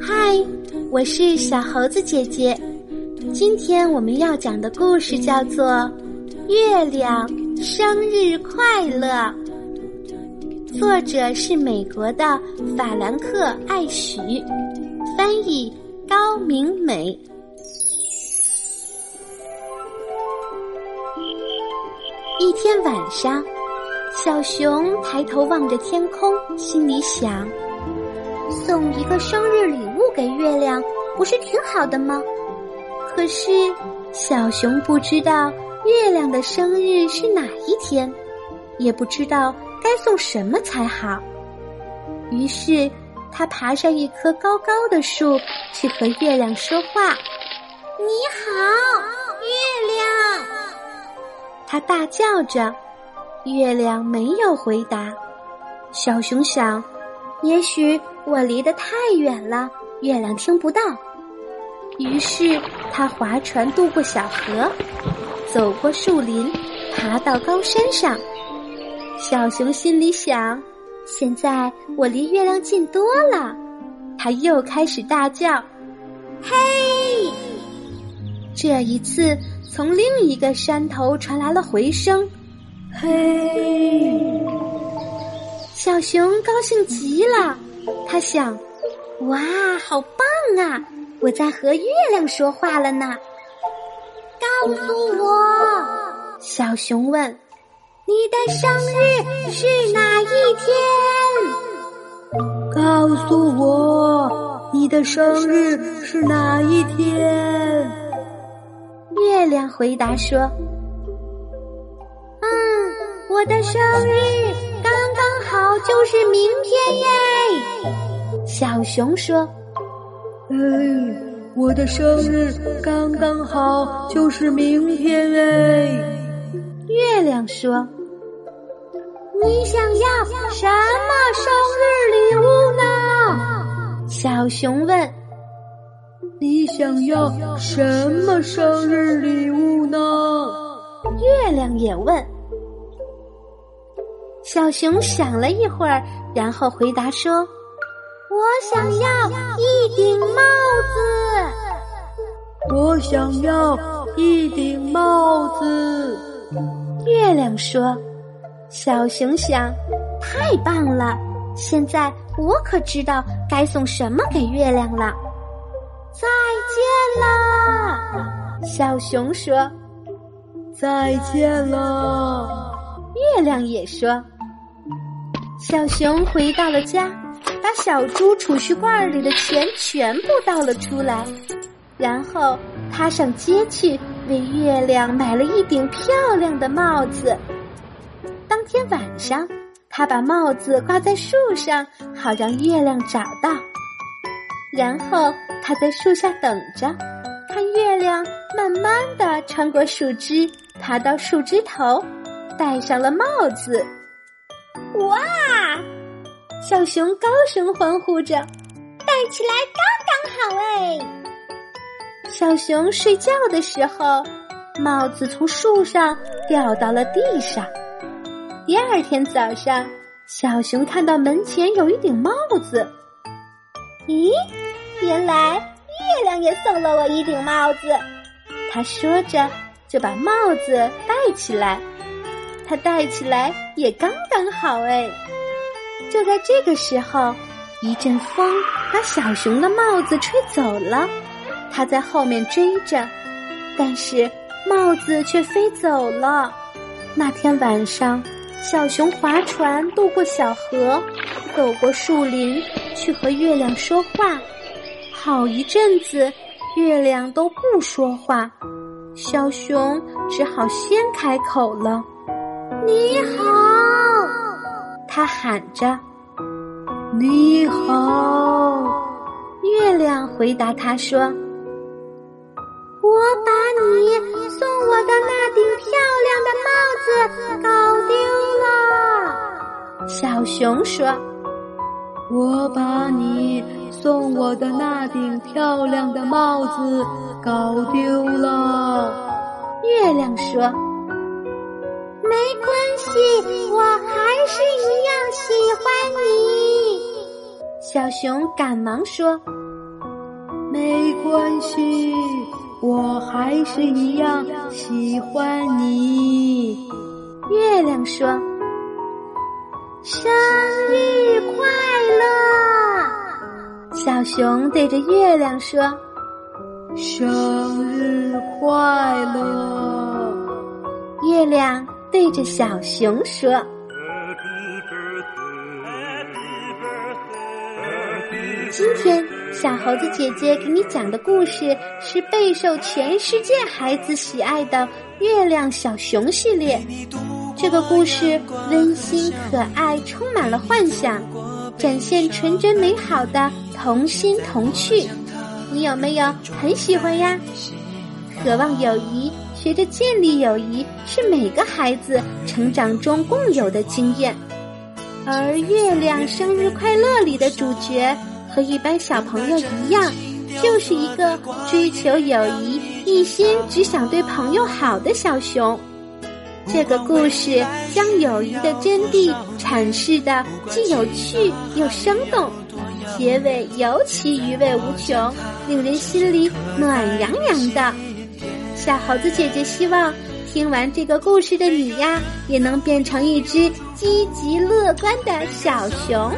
嗨，我是小猴子姐姐。今天我们要讲的故事叫做《月亮生日快乐》，作者是美国的法兰克·艾许，翻译高明美。一天晚上。小熊抬头望着天空，心里想：送一个生日礼物给月亮，不是挺好的吗？可是小熊不知道月亮的生日是哪一天，也不知道该送什么才好。于是，它爬上一棵高高的树，去和月亮说话：“你好，月亮！”它大叫着。月亮没有回答，小熊想，也许我离得太远了，月亮听不到。于是他划船渡过小河，走过树林，爬到高山上。小熊心里想：现在我离月亮近多了。他又开始大叫：“嘿！”这一次，从另一个山头传来了回声。嘿，小熊高兴极了，他想：“哇，好棒啊！我在和月亮说话了呢。”告诉我，小熊问：“你的生日是哪一天？”告诉我，你的生日是哪一天？月亮回答说。我的生日刚刚好，就是明天耶。小熊说：“哎，我的生日刚刚好，就是明天哎。”月亮说：“你想要什么生日礼物呢？”小熊问：“你想要什么生日礼物呢？”月亮也问。小熊想了一会儿，然后回答说：“我想要一顶帽子。”我想要一顶帽子。月亮说：“小熊想，太棒了！现在我可知道该送什么给月亮了。”再见啦，小熊说：“再见了。”月亮也说。小熊回到了家，把小猪储蓄罐里的钱全部倒了出来，然后他上街去为月亮买了一顶漂亮的帽子。当天晚上，他把帽子挂在树上，好让月亮找到。然后他在树下等着，看月亮慢慢的穿过树枝，爬到树枝头，戴上了帽子。哇！小熊高声欢呼着，戴起来刚刚好哎！小熊睡觉的时候，帽子从树上掉到了地上。第二天早上，小熊看到门前有一顶帽子。咦，原来月亮也送了我一顶帽子。他说着，就把帽子戴起来。他戴起来也刚刚好哎！就在这个时候，一阵风把小熊的帽子吹走了。他在后面追着，但是帽子却飞走了。那天晚上，小熊划船渡过小河，走过树林，去和月亮说话。好一阵子，月亮都不说话，小熊只好先开口了。你好，他喊着。你好，月亮回答他说：“我把你送我的那顶漂亮的帽子搞丢了。”小熊说：“我把你送我的那顶漂亮的帽子搞丢了。”月亮说。没关系，我还是一样喜欢你。小熊赶忙说：“没关系，我还是一样喜欢你。”月亮说：“生日快乐！”小熊对着月亮说：“生日快乐！”月亮对着小熊说。今天，小猴子姐姐给你讲的故事是备受全世界孩子喜爱的《月亮小熊》系列。这个故事温馨可爱，充满了幻想，展现纯真美好的童心童趣。你有没有很喜欢呀？渴望友谊，学着建立友谊，是每个孩子成长中共有的经验。而《月亮生日快乐》里的主角。和一般小朋友一样，就是一个追求友谊、一心只想对朋友好的小熊。这个故事将友谊的真谛阐释的既有趣又生动，结尾尤其余味无穷，令人心里暖洋洋的。小猴子姐姐希望听完这个故事的你呀，也能变成一只积极乐观的小熊。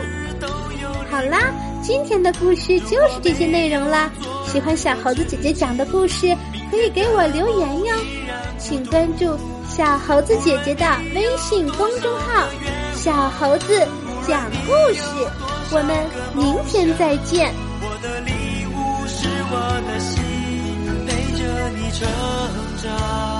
好啦。今天的故事就是这些内容啦。喜欢小猴子姐姐讲的故事，可以给我留言哟。请关注小猴子姐姐的微信公众号“小猴子讲故事”。我们明天再见。我的礼物是我的心，陪着你成长。